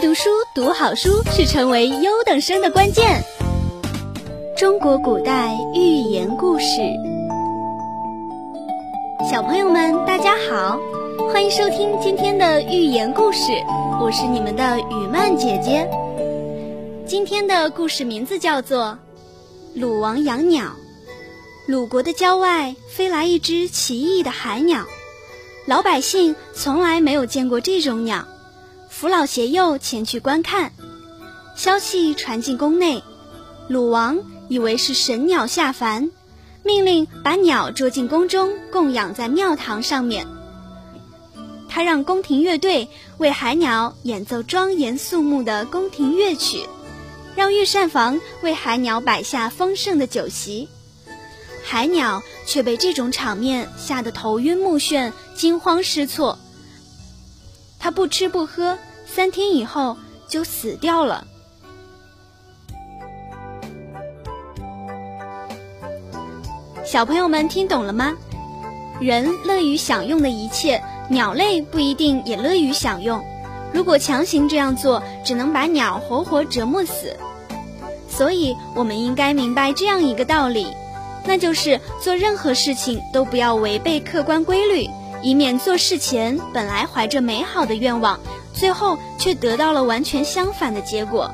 读书，读好书是成为优等生的关键。中国古代寓言故事，小朋友们大家好，欢迎收听今天的寓言故事，我是你们的雨曼姐姐。今天的故事名字叫做《鲁王养鸟》。鲁国的郊外飞来一只奇异的海鸟，老百姓从来没有见过这种鸟。扶老携幼前去观看，消息传进宫内，鲁王以为是神鸟下凡，命令把鸟捉进宫中，供养在庙堂上面。他让宫廷乐队为海鸟演奏庄严肃穆的宫廷乐曲，让御膳房为海鸟摆下丰盛的酒席。海鸟却被这种场面吓得头晕目眩，惊慌失措。他不吃不喝，三天以后就死掉了。小朋友们听懂了吗？人乐于享用的一切，鸟类不一定也乐于享用。如果强行这样做，只能把鸟活活折磨死。所以，我们应该明白这样一个道理，那就是做任何事情都不要违背客观规律。以免做事前本来怀着美好的愿望，最后却得到了完全相反的结果。